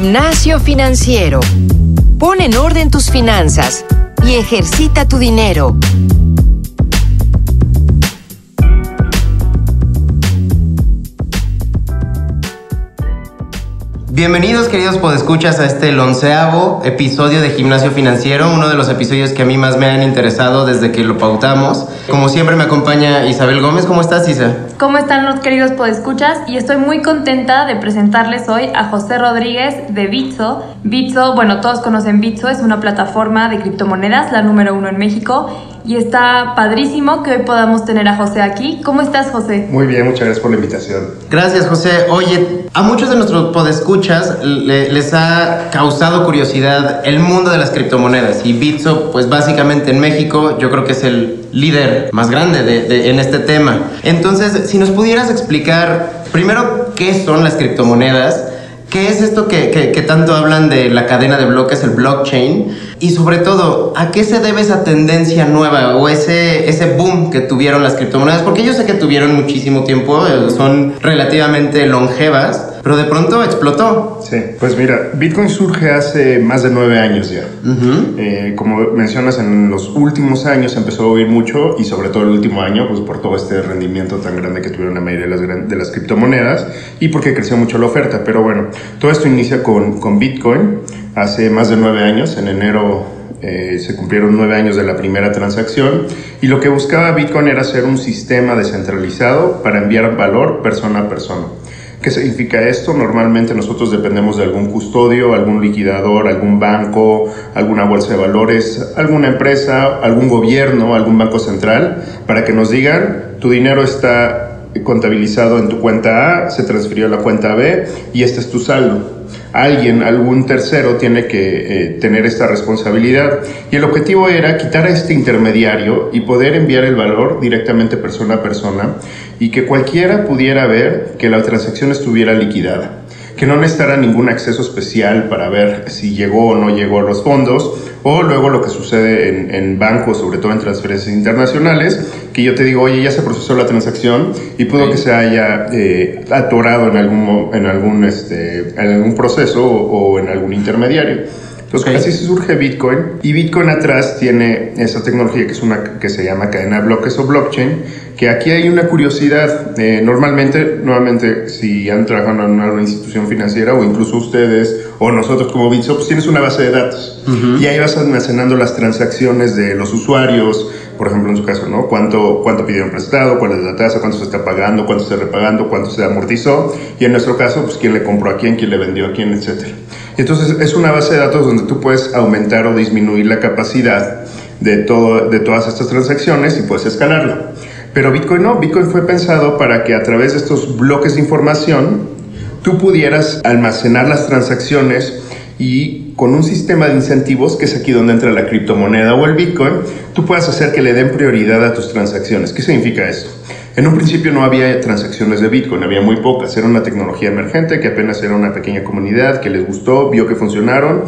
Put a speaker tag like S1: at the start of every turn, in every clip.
S1: Gimnasio financiero. Pon en orden tus finanzas y ejercita tu dinero.
S2: Bienvenidos queridos podescuchas a este onceavo episodio de Gimnasio Financiero, uno de los episodios que a mí más me han interesado desde que lo pautamos. Como siempre me acompaña Isabel Gómez, ¿cómo estás Isa?
S3: ¿Cómo están los queridos podescuchas? Y estoy muy contenta de presentarles hoy a José Rodríguez de Bitso. Bitso, bueno, todos conocen Bitso, es una plataforma de criptomonedas, la número uno en México y está padrísimo que hoy podamos tener a José aquí. ¿Cómo estás, José?
S4: Muy bien, muchas gracias por la invitación.
S2: Gracias, José. Oye, a muchos de nuestros podescuchas les ha causado curiosidad el mundo de las criptomonedas y Bitso, pues básicamente en México, yo creo que es el líder más grande de, en este tema. Entonces, si nos pudieras explicar primero qué son las criptomonedas, ¿Qué es esto que, que, tanto hablan de la cadena de bloques, el blockchain? Y sobre todo, ¿a qué se debe esa tendencia nueva o ese, ese boom que tuvieron las criptomonedas? Porque yo sé que tuvieron muchísimo tiempo, eh, son relativamente longevas, pero de pronto explotó.
S4: Sí, pues mira, Bitcoin surge hace más de nueve años ya. Eh, como mencionas, en los últimos años empezó a oír mucho y sobre todo el último año, pues por todo este rendimiento tan grande que tuvieron la mayoría de las, de las criptomonedas y porque creció mucho la oferta. Pero bueno, todo esto inicia con, con Bitcoin hace más de nueve años, en enero eh, se cumplieron nueve años de la primera transacción y lo que buscaba Bitcoin era ser un sistema descentralizado para enviar valor persona a persona. ¿Qué significa esto? Normalmente nosotros dependemos de algún custodio, algún liquidador, algún banco, alguna bolsa de valores, alguna empresa, algún gobierno, algún banco central, para que nos digan, tu dinero está contabilizado en tu cuenta A, se transfirió a la cuenta B y este es tu saldo alguien, algún tercero tiene que eh, tener esta responsabilidad. Y el objetivo era quitar a este intermediario y poder enviar el valor directamente persona a persona y que cualquiera pudiera ver que la transacción estuviera liquidada que no necesitara ningún acceso especial para ver si llegó o no llegó a los fondos, o luego lo que sucede en, en, bancos, sobre todo en transferencias internacionales, que yo te digo, oye, ya se procesó la transacción y pudo que se haya eh, atorado en algún, en algún, este, en algún proceso o, o en algún intermediario. Entonces, así se surge Bitcoin. Y Bitcoin atrás tiene esa tecnología que, es una, que se llama cadena de bloques o blockchain, que aquí hay una curiosidad. Eh, normalmente, nuevamente, si han trabajado en una, institución financiera o incluso ustedes o nosotros como Bitso, pues tienes una base de datos. Y ahí vas almacenando las transacciones de los usuarios, por ejemplo, en su caso, ¿no? ¿Cuánto, cuánto pidieron prestado? ¿Cuál es la tasa? ¿Cuánto se está pagando? ¿Cuánto se está repagando? ¿Cuánto se amortizó? Y en nuestro caso, pues quién le compró a quién, quién le vendió a quién, etcétera. Entonces es una base de datos donde tú puedes aumentar o disminuir la capacidad de, todo, de todas estas transacciones y puedes escalarlo. Pero Bitcoin no, Bitcoin fue pensado para que a través de estos bloques de información tú pudieras almacenar las transacciones y con un sistema de incentivos, que es aquí donde entra la criptomoneda o el Bitcoin, tú puedas hacer que le den prioridad a tus transacciones. ¿Qué significa esto? En un principio no había transacciones de Bitcoin, había muy pocas. Era una tecnología emergente que apenas era una pequeña comunidad que les gustó, vio que funcionaron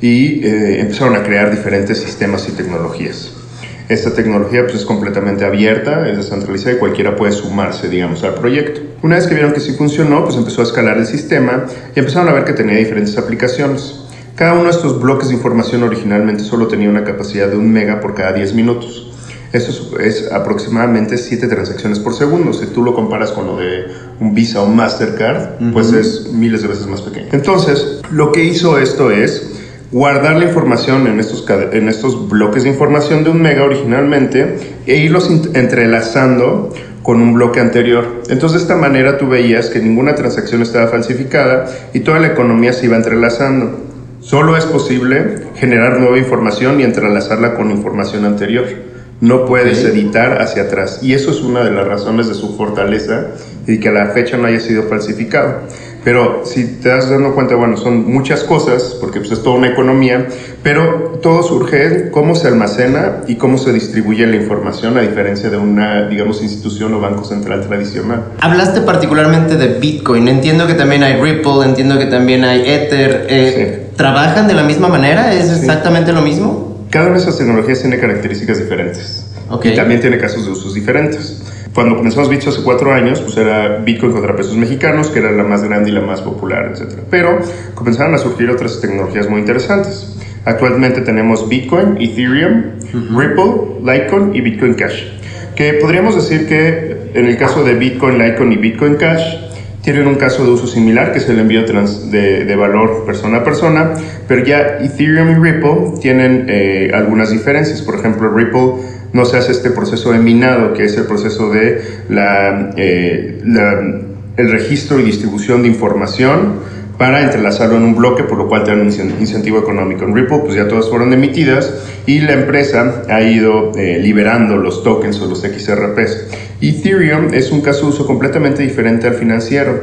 S4: y eh, empezaron a crear diferentes sistemas y tecnologías. Esta tecnología pues, es completamente abierta, es descentralizada y cualquiera puede sumarse, digamos, al proyecto. Una vez que vieron que sí funcionó, pues empezó a escalar el sistema y empezaron a ver que tenía diferentes aplicaciones. Cada uno de estos bloques de información originalmente solo tenía una capacidad de un mega por cada 10 minutos. Eso es, aproximadamente 7 transacciones por segundo. Si tú lo comparas con lo de un Visa o un Mastercard, pues es miles de veces más pequeño. Entonces, lo que hizo esto es guardar la información en estos, en estos bloques de información de un mega originalmente e irlos entrelazando con un bloque anterior. Entonces de esta manera tú veías que ninguna transacción estaba falsificada y toda la economía se iba entrelazando. Solo es posible generar nueva información y entrelazarla con información anterior no puedes editar hacia atrás. Y eso es una de las razones de su fortaleza y que a la fecha no haya sido falsificado. Pero si te das dando cuenta, bueno, son muchas cosas, porque pues, es toda una economía, pero todo surge en cómo se almacena y cómo se distribuye la información, a diferencia de una, digamos, institución o banco central tradicional.
S2: Hablaste particularmente de Bitcoin. Entiendo que también hay Ripple, entiendo que también hay Ether. Eh, ¿Trabajan de la misma manera? ¿Es exactamente lo mismo?
S4: Cada una de esas tecnologías tiene características diferentes. Y también tiene casos de usos diferentes. Cuando comenzamos Bitso hace cuatro años, pues era Bitcoin contra pesos mexicanos, que era la más grande y la más popular, etc. Pero comenzaron a surgir otras tecnologías muy interesantes. Actualmente tenemos Bitcoin, Ethereum, Ripple, Litecoin y Bitcoin Cash. Que podríamos decir que en el caso de Bitcoin, Litecoin y Bitcoin Cash, tienen un caso de uso similar, que es el envío de, valor persona a persona, pero ya Ethereum y Ripple tienen eh, algunas diferencias. Por ejemplo, Ripple no se hace este proceso de minado, que es el proceso de la, eh, la, el registro y distribución de información para entrelazarlo en un bloque, por lo cual te dan un incentivo económico. En Ripple, pues ya todas fueron emitidas y la empresa ha ido eh, liberando los tokens o los XRPs. Ethereum es un caso de uso completamente diferente al financiero.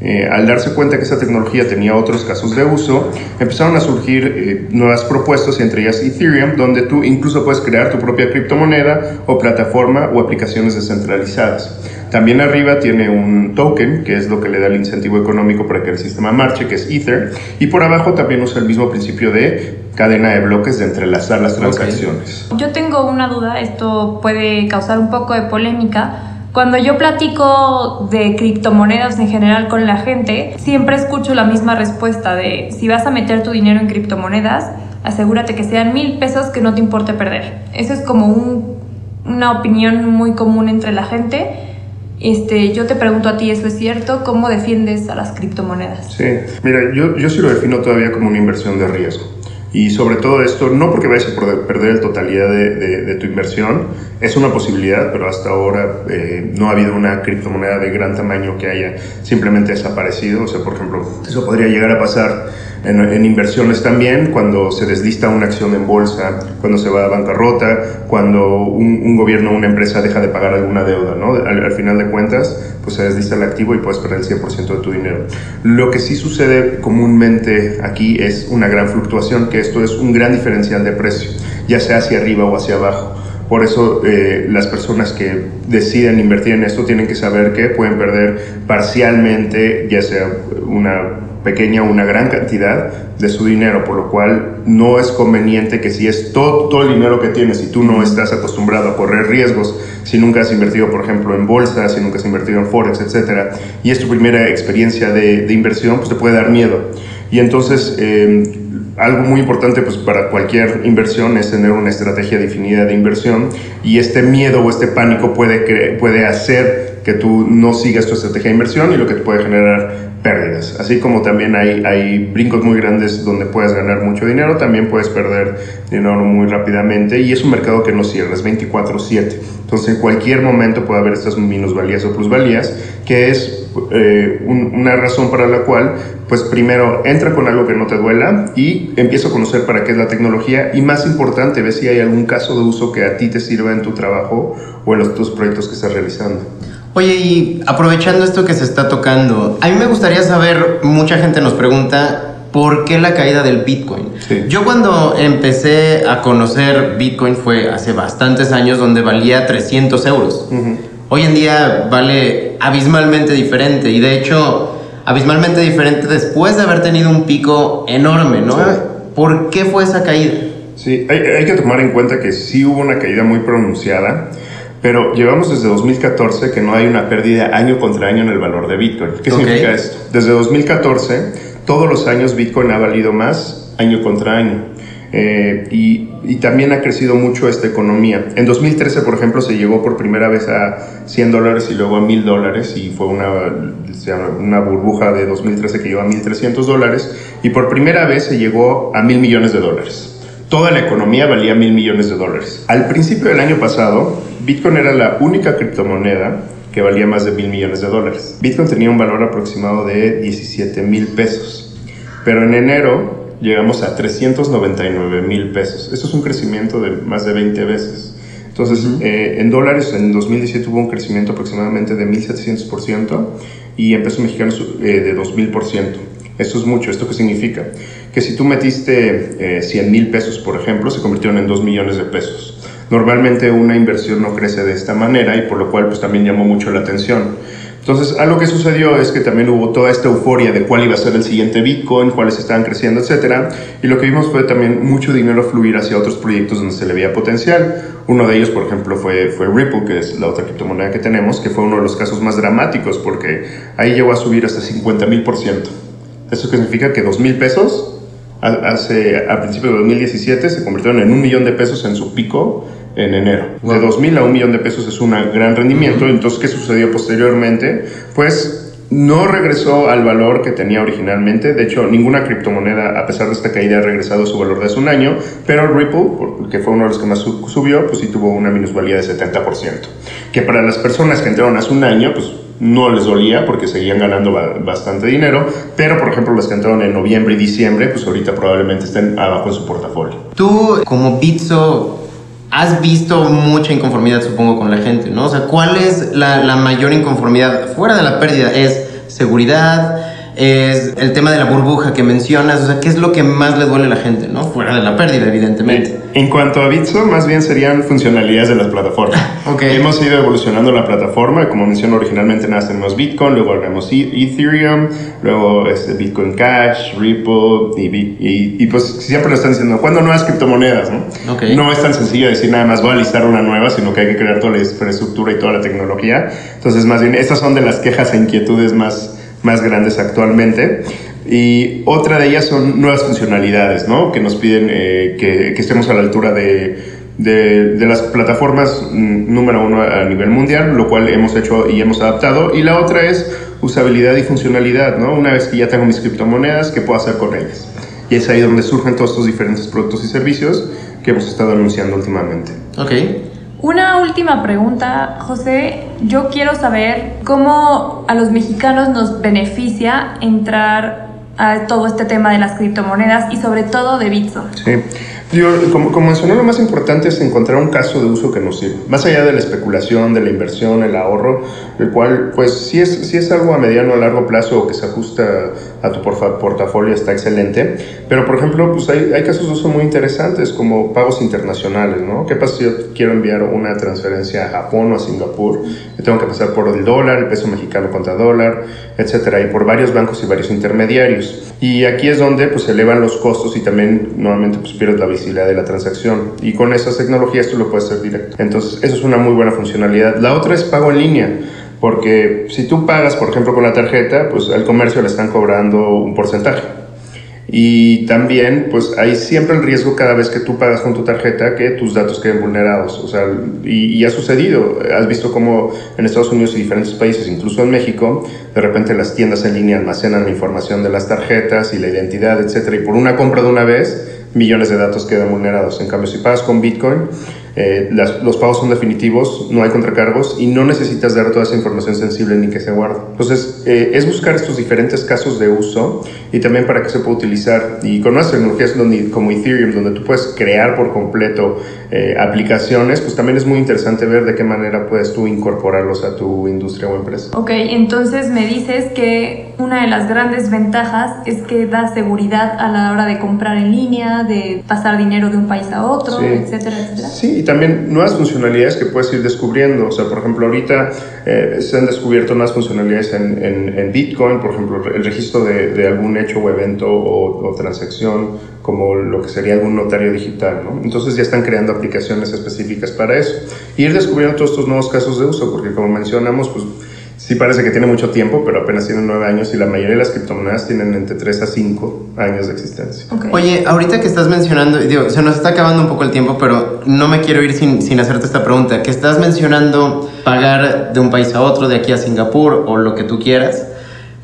S4: Eh, al darse cuenta que esa tecnología tenía otros casos de uso, empezaron a surgir eh, nuevas propuestas, entre ellas Ethereum, donde tú incluso puedes crear tu propia criptomoneda o plataforma o aplicaciones descentralizadas. También arriba tiene un token, que es lo que le da el incentivo económico para que el sistema marche, que es Ether, y por abajo también usa el mismo principio de cadena de bloques de entrelazar las transacciones.
S3: Yo tengo una duda, esto puede causar un poco de polémica cuando yo platico de criptomonedas en general con la gente, siempre escucho la misma respuesta de si vas a meter tu dinero en criptomonedas, asegúrate que sean mil pesos que no te importe perder. Eso es como una opinión muy común entre la gente. Este, yo te pregunto a ti, ¿eso es cierto? ¿Cómo defiendes a las criptomonedas?
S4: Sí, mira, yo, yo sí lo defino todavía como una inversión de riesgo. Y sobre todo esto, no porque vayas a perder la totalidad de, tu inversión, es una posibilidad, pero hasta ahora eh, no ha habido una criptomoneda de gran tamaño que haya simplemente desaparecido. O sea, por ejemplo, eso podría llegar a pasar en, inversiones también, cuando se deslista una acción en bolsa, cuando se va a bancarrota, cuando un, gobierno o una empresa deja de pagar alguna deuda, ¿no? Al, al, final de cuentas, pues se deslista el activo y puedes perder el 100% de tu dinero. Lo que sí sucede comúnmente aquí es una gran fluctuación, que esto es un gran diferencial de precio, ya sea hacia arriba o hacia abajo. Por eso eh, las personas que deciden invertir en esto tienen que saber que pueden perder parcialmente, ya sea una pequeña o una gran cantidad de su dinero, por lo cual no es conveniente que si es todo, todo el dinero que tienes y tú no estás acostumbrado a correr riesgos, si nunca has invertido, por ejemplo, en bolsa, si nunca has invertido en forex, etcétera, y es tu primera experiencia de, de inversión, pues te puede dar miedo. Y entonces, eh, algo muy importante pues, para cualquier inversión es tener una estrategia definida de inversión y este miedo o este pánico puede, puede hacer que tú no sigas tu estrategia de inversión y lo que te puede generar pérdidas. Así como también hay, hay brincos muy grandes donde puedes ganar mucho dinero, también puedes perder dinero muy rápidamente y es un mercado que no cierra, es 24/7. Entonces en cualquier momento puede haber estas minusvalías o plusvalías, que es eh, una razón para la cual, pues primero entra con algo que no te duela y empieza a conocer para qué es la tecnología y más importante, ve si hay algún caso de uso que a ti te sirva en tu trabajo o en los, tus proyectos que estás realizando.
S2: Oye, y aprovechando esto que se está tocando, a mí me gustaría saber, mucha gente nos pregunta, ¿por qué la caída del Bitcoin? Yo cuando empecé a conocer Bitcoin fue hace bastantes años donde valía 300 euros. Hoy en día vale abismalmente diferente y de hecho abismalmente diferente después de haber tenido un pico enorme, ¿no? ¿Por qué fue esa caída?
S4: Sí, hay, hay que tomar en cuenta que sí hubo una caída muy pronunciada pero llevamos desde 2014 que no hay una pérdida año contra año en el valor de Bitcoin. ¿Qué significa esto? Desde 2014, todos los años Bitcoin ha valido más año contra año. Eh, y, y, también ha crecido mucho esta economía. En 2013, por ejemplo, se llegó por primera vez a 100 dólares y luego a 1000 dólares y fue una, una burbuja de 2013 que llegó a 1300 dólares y por primera vez se llegó a 1000 millones de dólares. Toda la economía valía mil millones de dólares. Al principio del año pasado, Bitcoin era la única criptomoneda que valía más de mil millones de dólares. Bitcoin tenía un valor aproximado de 17 mil pesos. Pero en enero llegamos a 399 mil pesos. Eso es un crecimiento de más de 20 veces. Entonces, eh, en dólares, en 2017 hubo un crecimiento aproximadamente de 1.700% y en pesos mexicanos eh, de 2.000%. Eso es mucho. ¿Esto qué significa? Que si tú metiste eh, 100 mil pesos, por ejemplo, se convirtieron en 2 millones de pesos. Normalmente una inversión no crece de esta manera y por lo cual pues también llamó mucho la atención. Entonces, algo que sucedió es que también hubo toda esta euforia de cuál iba a ser el siguiente Bitcoin, cuáles estaban creciendo, etc. Y lo que vimos fue también mucho dinero fluir hacia otros proyectos donde se le veía potencial. Uno de ellos, por ejemplo, fue, fue Ripple, que es la otra criptomoneda que tenemos, que fue uno de los casos más dramáticos porque ahí llegó a subir hasta 50 mil por ciento. Eso significa que 2 mil pesos hace, a principios de 2017 se convirtieron en un millón de pesos en su pico en enero. De 2 mil a un millón de pesos es un gran rendimiento. Entonces, ¿qué sucedió posteriormente? Pues no regresó al valor que tenía originalmente. De hecho, ninguna criptomoneda, a pesar de esta caída, ha regresado a su valor de hace un año. Pero Ripple, que fue uno de los que más subió, pues sí tuvo una minusvalía de 70%. Que para las personas que entraron hace un año, pues no les dolía porque seguían ganando bastante dinero, pero por ejemplo las que entraron en noviembre y diciembre, pues ahorita probablemente estén abajo en su portafolio.
S2: Tú como Bitso has visto mucha inconformidad, supongo, con la gente, ¿no? O sea, ¿cuál es la, la mayor inconformidad fuera de la pérdida? ¿Es seguridad? Es el tema de la burbuja que mencionas, o sea, ¿qué es lo que más le duele a la gente, no? Fuera de la pérdida, evidentemente.
S4: En cuanto a Bitso, más bien serían funcionalidades de las plataformas.
S2: okay.
S4: Hemos ido evolucionando la plataforma, como mencioné originalmente nada tenemos Bitcoin, luego agregamos e-, Ethereum, luego este Bitcoin Cash, Ripple, y, y, pues siempre lo están diciendo, ¿cuándo nuevas criptomonedas? ¿no?
S2: Okay.
S4: no es tan sencillo decir nada más voy a listar una nueva, sino que hay que crear toda la infraestructura y toda la tecnología. Entonces, más bien, estas son de las quejas e inquietudes más más grandes actualmente. Y otra de ellas son nuevas funcionalidades, ¿no? Que nos piden eh, que, que, estemos a la altura de, de, de, las plataformas mm, número uno a nivel mundial, lo cual hemos hecho y hemos adaptado. Y la otra es usabilidad y funcionalidad, ¿no? Una vez que ya tengo mis criptomonedas, ¿qué puedo hacer con ellas? Y es ahí donde surgen todos estos diferentes productos y servicios que hemos estado anunciando últimamente.
S2: Ok.
S3: Una última pregunta, José. Yo quiero saber cómo a los mexicanos nos beneficia entrar a todo este tema de las criptomonedas y sobre todo de Bitso.
S4: Sí. Yo, como, como, mencioné, lo más importante es encontrar un caso de uso que nos sirva. Más allá de la especulación, de la inversión, el ahorro, el cual, pues, si es, si es algo a mediano o largo plazo o que se ajusta a tu portafolio, está excelente. Pero, por ejemplo, pues hay, hay casos de uso muy interesantes, como pagos internacionales, ¿no? ¿Qué pasa si yo quiero enviar una transferencia a Japón o a Singapur? Yo tengo que pasar por el dólar, el peso mexicano contra dólar, etcétera, y por varios bancos y varios intermediarios. Y aquí es donde, pues, elevan los costos y también, nuevamente, pues, pierdes la visibilidad de la transacción. Y con esas tecnologías tú lo puedes hacer directo. Entonces, eso es una muy buena funcionalidad. La otra es pago en línea. Porque si tú pagas, por ejemplo, con la tarjeta, pues al comercio le están cobrando un porcentaje. Y también, pues hay siempre el riesgo cada vez que tú pagas con tu tarjeta que tus datos queden vulnerados. O sea, y, y ha sucedido. Has visto cómo en Estados Unidos y diferentes países, incluso en México, de repente las tiendas en línea almacenan la información de las tarjetas y la identidad, etcétera. Y por una compra de una vez, millones de datos quedan vulnerados. En cambio, si pagas con Bitcoin, eh, las, los pagos son definitivos, no hay contracargos y no necesitas dar toda esa información sensible ni que se guarde. Entonces, eh, es buscar estos diferentes casos de uso y también para que se pueda utilizar. Y con nuevas tecnologías como Ethereum, donde tú puedes crear por completo eh, aplicaciones, pues también es muy interesante ver de qué manera puedes tú incorporarlos a tu industria o empresa.
S3: Ok, entonces me dices que una de las grandes ventajas es que da seguridad a la hora de comprar en línea, de pasar dinero de un país a otro,
S4: sí.
S3: etcétera, etcétera.
S4: Sí, y también nuevas funcionalidades que puedes ir descubriendo. O sea, por ejemplo, ahorita eh, se han descubierto nuevas funcionalidades en, en, en, Bitcoin, por ejemplo, el registro de, de algún hecho o evento o, o, transacción, como lo que sería algún notario digital, ¿no? Entonces ya están creando aplicaciones específicas para eso. Y ir descubriendo todos estos nuevos casos de uso, porque como mencionamos, pues sí parece que tiene mucho tiempo, pero apenas tiene nueve años y la mayoría de las criptomonedas tienen entre 3 a 5 años de existencia.
S2: Okay. Oye, ahorita que estás mencionando, digo, se nos está acabando un poco el tiempo, pero no me quiero ir sin, sin hacerte esta pregunta, que estás mencionando pagar de un país a otro, de aquí a Singapur o lo que tú quieras.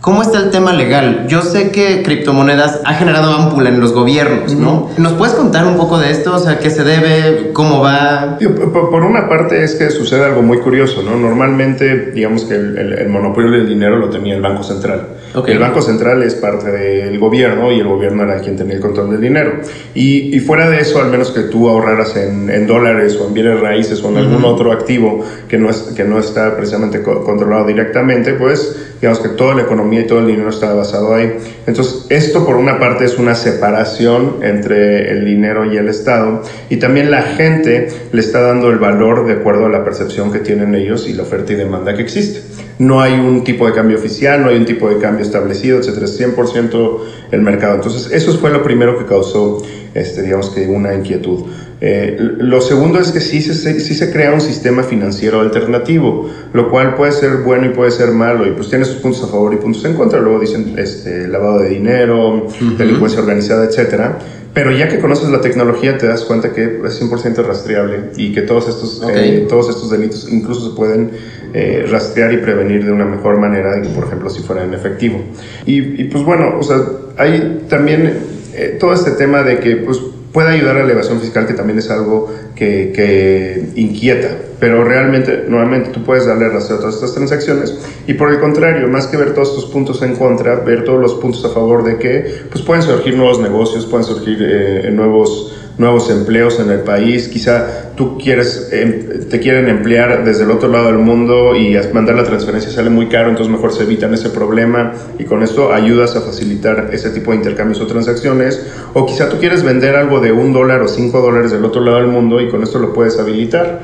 S2: ¿Cómo está el tema legal? Yo sé que criptomonedas ha generado ámpula en los gobiernos, ¿no? ¿Nos puedes contar un poco de esto? O sea, ¿qué se debe? ¿Cómo va?
S4: Por una parte es que sucede algo muy curioso, ¿no? Normalmente, digamos que el, el, el monopolio del dinero lo tenía el Banco Central.
S2: Okay.
S4: El Banco Central es parte del gobierno y el gobierno era quien tenía el control del dinero. Y, y fuera de eso, al menos que tú ahorraras en, en dólares o en bienes raíces o en algún uh -huh. otro activo que no, es, que no está precisamente co controlado directamente, pues digamos que toda la economía economía y todo el dinero está basado ahí. Entonces, esto por una parte es una separación entre el dinero y el Estado y también la gente le está dando el valor de acuerdo a la percepción que tienen ellos y la oferta y demanda que existe. No hay un tipo de cambio oficial, no hay un tipo de cambio establecido, etcétera, es 100% el mercado. Entonces, eso fue lo primero que causó, este, digamos que, una inquietud. Eh, lo segundo es que sí se, sí se crea un sistema financiero alternativo, lo cual puede ser bueno y puede ser malo, y pues tiene sus puntos a favor y puntos en contra. Luego dicen este, lavado de dinero, delincuencia organizada, etcétera. Pero ya que conoces la tecnología te das cuenta que es 100% rastreable y que todos estos, eh, todos estos delitos incluso se pueden eh, rastrear y prevenir de una mejor manera que, por ejemplo, si fuera en efectivo. Y, y pues bueno, o sea, hay también todo este tema de que pues puede ayudar a la evasión fiscal, que también es algo que, inquieta, pero realmente, nuevamente, tú puedes darle rastreo a todas estas transacciones. Y por el contrario, más que ver todos estos puntos en contra, ver todos los puntos a favor de que, pues pueden surgir nuevos negocios, pueden surgir eh, nuevos nuevos empleos en el país, quizá tú quieres, em, te quieren emplear desde el otro lado del mundo y mandar la transferencia sale muy caro, entonces mejor se evitan ese problema y con esto ayudas a facilitar ese tipo de intercambios o transacciones. O quizá tú quieres vender algo de un dólar o cinco dólares del otro lado del mundo y con esto lo puedes habilitar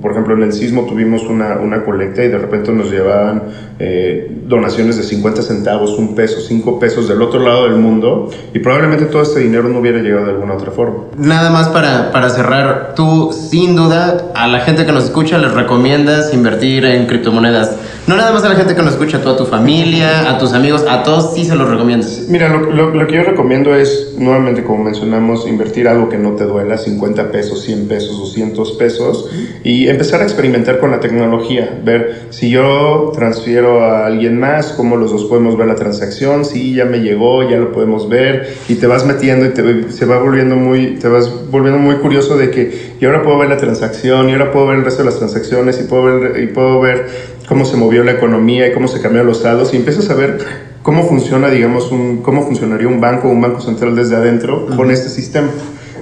S4: por ejemplo, en el sismo tuvimos una, una colecta y de repente nos llevaban eh, donaciones de 50 centavos, un peso, 5 pesos del otro lado del mundo y probablemente todo este dinero no hubiera llegado de alguna otra forma.
S2: Nada más para, para cerrar, tú sin duda a la gente que nos escucha les recomiendas invertir en criptomonedas. No nada más a la gente que nos escucha, a toda tu familia, a tus amigos, a todos sí se los recomiendas.
S4: Mira, lo, lo, que yo recomiendo es, nuevamente como mencionamos, invertir algo que no te duela, 50 pesos, 100 pesos, 200 pesos, y empezar a experimentar con la tecnología, ver si yo transfiero a alguien más, cómo los dos podemos ver la transacción, si ya me llegó, ya lo podemos ver, y te vas metiendo y te, se va volviendo muy, te vas volviendo muy curioso de que, y ahora puedo ver la transacción, y ahora puedo ver el resto de las transacciones, y puedo ver, y puedo ver cómo se movió la economía y cómo se cambiaron los saldos y empiezas a ver cómo funciona, digamos, un, cómo funcionaría un banco, un banco central desde adentro con este sistema.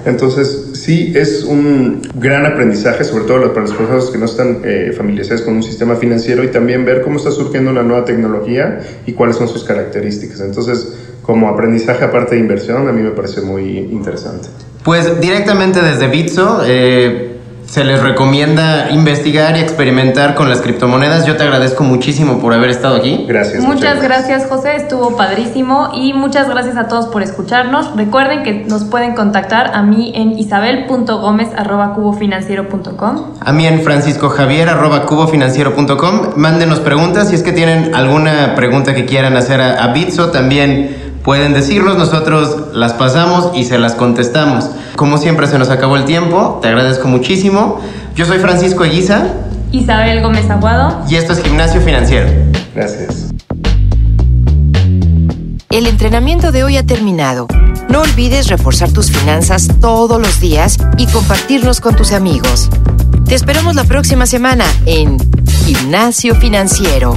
S4: Entonces, sí es un gran aprendizaje, sobre todo para las personas que no están eh, familiarizadas con un sistema financiero y también ver cómo está surgiendo una nueva tecnología y cuáles son sus características. Entonces, como aprendizaje aparte de inversión, a mí me parece muy interesante.
S2: Pues directamente desde Bitso, eh, se les recomienda investigar y experimentar con las criptomonedas. Yo te agradezco muchísimo por haber estado aquí.
S4: Gracias.
S3: Muchas, gracias José, estuvo padrísimo y muchas gracias a todos por escucharnos. Recuerden que nos pueden contactar a mí en isabel.gomez.cubofinanciero.com.
S2: A mí en franciscojavier.cubofinanciero.com. Mándenos preguntas si es que tienen alguna pregunta que quieran hacer a, a Bitso también pueden decirnos, nosotros las pasamos y se las contestamos. Como siempre se nos acabó el tiempo, te agradezco muchísimo. Yo soy Francisco Eguiza.
S3: Isabel Gómez Aguado.
S2: Y esto es Gimnasio Financiero.
S4: Gracias.
S1: El entrenamiento de hoy ha terminado. No olvides reforzar tus finanzas todos los días y compartirlos con tus amigos. Te esperamos la próxima semana en Gimnasio Financiero.